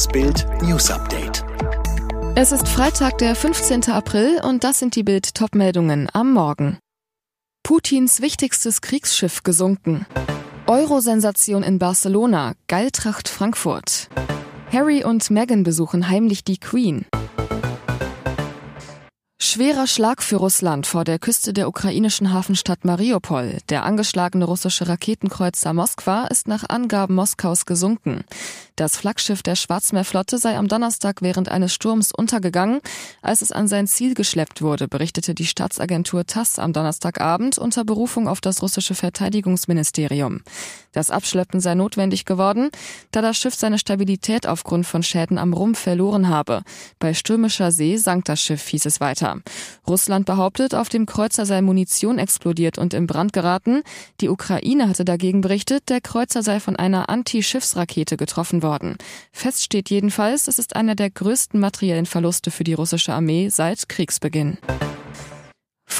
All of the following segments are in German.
Das Bild News Update. Es ist Freitag, der 15. April und das sind die Bild Topmeldungen am Morgen. Putins wichtigstes Kriegsschiff gesunken. Euro-Sensation in Barcelona, Geiltracht Frankfurt. Harry und Meghan besuchen heimlich die Queen. Schwerer Schlag für Russland vor der Küste der ukrainischen Hafenstadt Mariupol. Der angeschlagene russische Raketenkreuzer Moskwa ist nach Angaben Moskaus gesunken. Das Flaggschiff der Schwarzmeerflotte sei am Donnerstag während eines Sturms untergegangen, als es an sein Ziel geschleppt wurde, berichtete die Staatsagentur TASS am Donnerstagabend unter Berufung auf das russische Verteidigungsministerium. Das Abschleppen sei notwendig geworden, da das Schiff seine Stabilität aufgrund von Schäden am Rumpf verloren habe. Bei stürmischer See sank das Schiff, hieß es weiter. Russland behauptet, auf dem Kreuzer sei Munition explodiert und im Brand geraten. Die Ukraine hatte dagegen berichtet, der Kreuzer sei von einer Anti-Schiffsrakete getroffen worden. Fest steht jedenfalls, es ist einer der größten materiellen Verluste für die russische Armee seit Kriegsbeginn.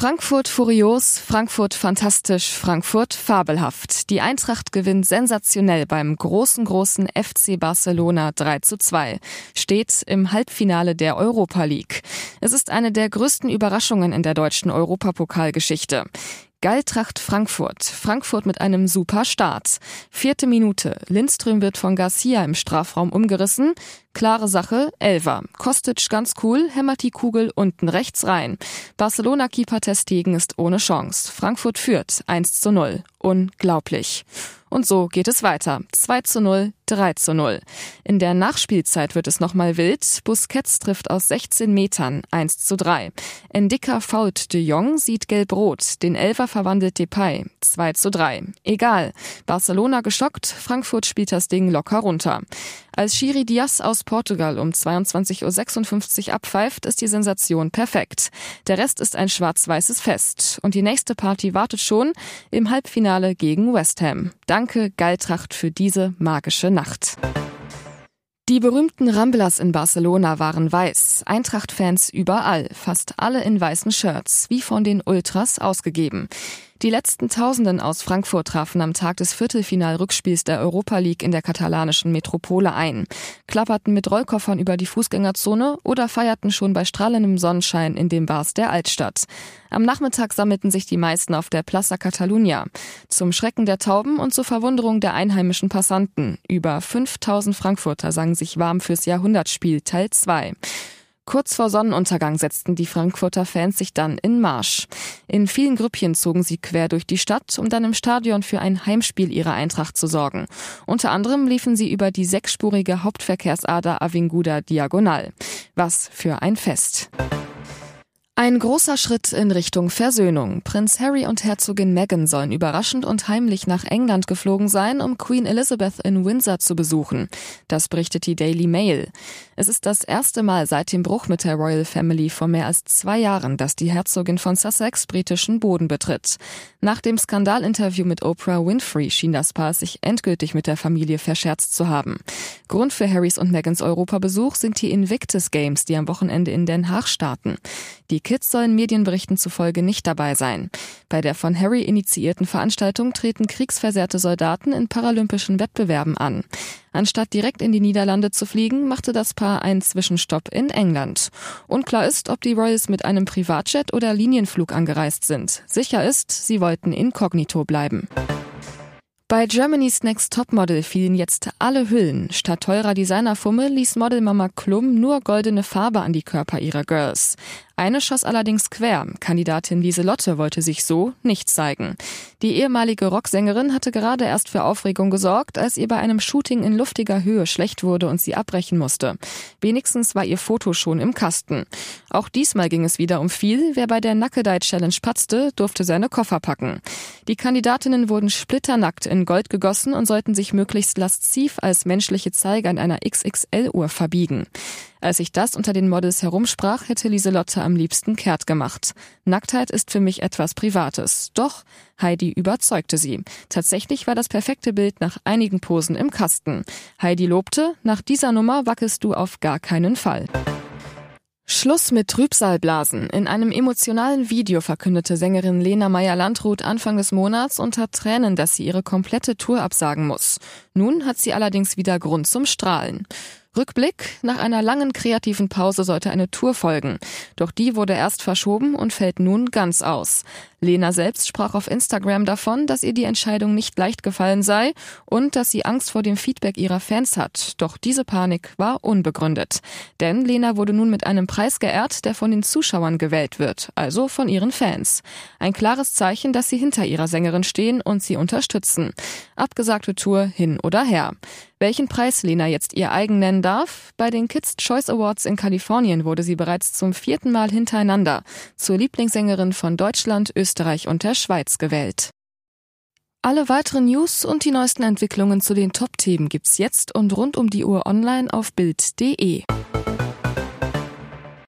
Frankfurt furios, Frankfurt fantastisch, Frankfurt fabelhaft. Die Eintracht gewinnt sensationell beim großen, großen FC Barcelona 3 zu 2. Steht im Halbfinale der Europa League. Es ist eine der größten Überraschungen in der deutschen Europapokalgeschichte. Geiltracht Frankfurt. Frankfurt mit einem super Start. Vierte Minute. Lindström wird von Garcia im Strafraum umgerissen. Klare Sache, Elver. Kostic ganz cool, hämmert die Kugel unten rechts rein. Barcelona-Keeper Testegen ist ohne Chance. Frankfurt führt 1 zu 0. Unglaublich. Und so geht es weiter. 2 zu 0, 3 zu 0. In der Nachspielzeit wird es nochmal wild. Busquets trifft aus 16 Metern 1 zu 3. Endika fault de Jong, sieht gelb-rot. Den Elfer verwandelt Depay 2 zu 3. Egal. Barcelona geschockt, Frankfurt spielt das Ding locker runter. Als Shiri Diaz aus Portugal um 22.56 Uhr abpfeift, ist die Sensation perfekt. Der Rest ist ein schwarz-weißes Fest. Und die nächste Party wartet schon im Halbfinale gegen West Ham. Danke, Geiltracht, für diese magische Nacht. Die berühmten Ramblas in Barcelona waren weiß, Eintracht-Fans überall, fast alle in weißen Shirts, wie von den Ultras ausgegeben. Die letzten Tausenden aus Frankfurt trafen am Tag des Viertelfinal-Rückspiels der Europa League in der katalanischen Metropole ein, klapperten mit Rollkoffern über die Fußgängerzone oder feierten schon bei strahlendem Sonnenschein in den Bars der Altstadt. Am Nachmittag sammelten sich die meisten auf der Plaza Catalunya. Zum Schrecken der Tauben und zur Verwunderung der einheimischen Passanten. Über 5000 Frankfurter sangen sich warm fürs Jahrhundertspiel Teil 2. Kurz vor Sonnenuntergang setzten die Frankfurter Fans sich dann in Marsch. In vielen Grüppchen zogen sie quer durch die Stadt, um dann im Stadion für ein Heimspiel ihrer Eintracht zu sorgen. Unter anderem liefen sie über die sechsspurige Hauptverkehrsader Avinguda Diagonal. Was für ein Fest. Ein großer Schritt in Richtung Versöhnung. Prinz Harry und Herzogin Meghan sollen überraschend und heimlich nach England geflogen sein, um Queen Elizabeth in Windsor zu besuchen. Das berichtet die Daily Mail. Es ist das erste Mal seit dem Bruch mit der Royal Family vor mehr als zwei Jahren, dass die Herzogin von Sussex britischen Boden betritt. Nach dem Skandalinterview mit Oprah Winfrey schien das Paar sich endgültig mit der Familie verscherzt zu haben. Grund für Harrys und Megans Europabesuch sind die Invictus Games, die am Wochenende in Den Haag starten. Die Kids sollen Medienberichten zufolge nicht dabei sein. Bei der von Harry initiierten Veranstaltung treten kriegsversehrte Soldaten in paralympischen Wettbewerben an. Anstatt direkt in die Niederlande zu fliegen, machte das Paar einen Zwischenstopp in England. Unklar ist, ob die Royals mit einem Privatjet oder Linienflug angereist sind. Sicher ist, sie wollten inkognito bleiben. Bei Germany's Next Topmodel fielen jetzt alle Hüllen. Statt teurer Designerfumme ließ Modelmama Klum nur goldene Farbe an die Körper ihrer Girls. Eine schoss allerdings quer. Kandidatin Lieselotte wollte sich so nicht zeigen. Die ehemalige Rocksängerin hatte gerade erst für Aufregung gesorgt, als ihr bei einem Shooting in luftiger Höhe schlecht wurde und sie abbrechen musste. Wenigstens war ihr Foto schon im Kasten. Auch diesmal ging es wieder um viel. Wer bei der Nackedei Challenge patzte, durfte seine Koffer packen. Die Kandidatinnen wurden splitternackt in Gold gegossen und sollten sich möglichst lasziv als menschliche Zeige an einer XXL-Uhr verbiegen. Als ich das unter den Models herumsprach, hätte Lieselotte am liebsten kehrt gemacht. Nacktheit ist für mich etwas Privates. Doch Heidi überzeugte sie. Tatsächlich war das perfekte Bild nach einigen Posen im Kasten. Heidi lobte, nach dieser Nummer wackelst du auf gar keinen Fall. Schluss mit Trübsalblasen. In einem emotionalen Video verkündete Sängerin Lena Meyer-Landrut Anfang des Monats unter Tränen, dass sie ihre komplette Tour absagen muss. Nun hat sie allerdings wieder Grund zum Strahlen. Rückblick. Nach einer langen kreativen Pause sollte eine Tour folgen. Doch die wurde erst verschoben und fällt nun ganz aus. Lena selbst sprach auf Instagram davon, dass ihr die Entscheidung nicht leicht gefallen sei und dass sie Angst vor dem Feedback ihrer Fans hat. Doch diese Panik war unbegründet. Denn Lena wurde nun mit einem Preis geehrt, der von den Zuschauern gewählt wird, also von ihren Fans. Ein klares Zeichen, dass sie hinter ihrer Sängerin stehen und sie unterstützen. Abgesagte Tour hin oder her. Welchen Preis Lena jetzt ihr eigen nennen darf? Bei den Kids Choice Awards in Kalifornien wurde sie bereits zum vierten Mal hintereinander zur Lieblingssängerin von Deutschland, Österreich und der Schweiz gewählt. Alle weiteren News und die neuesten Entwicklungen zu den Top-Themen gibt's jetzt und rund um die Uhr online auf Bild.de.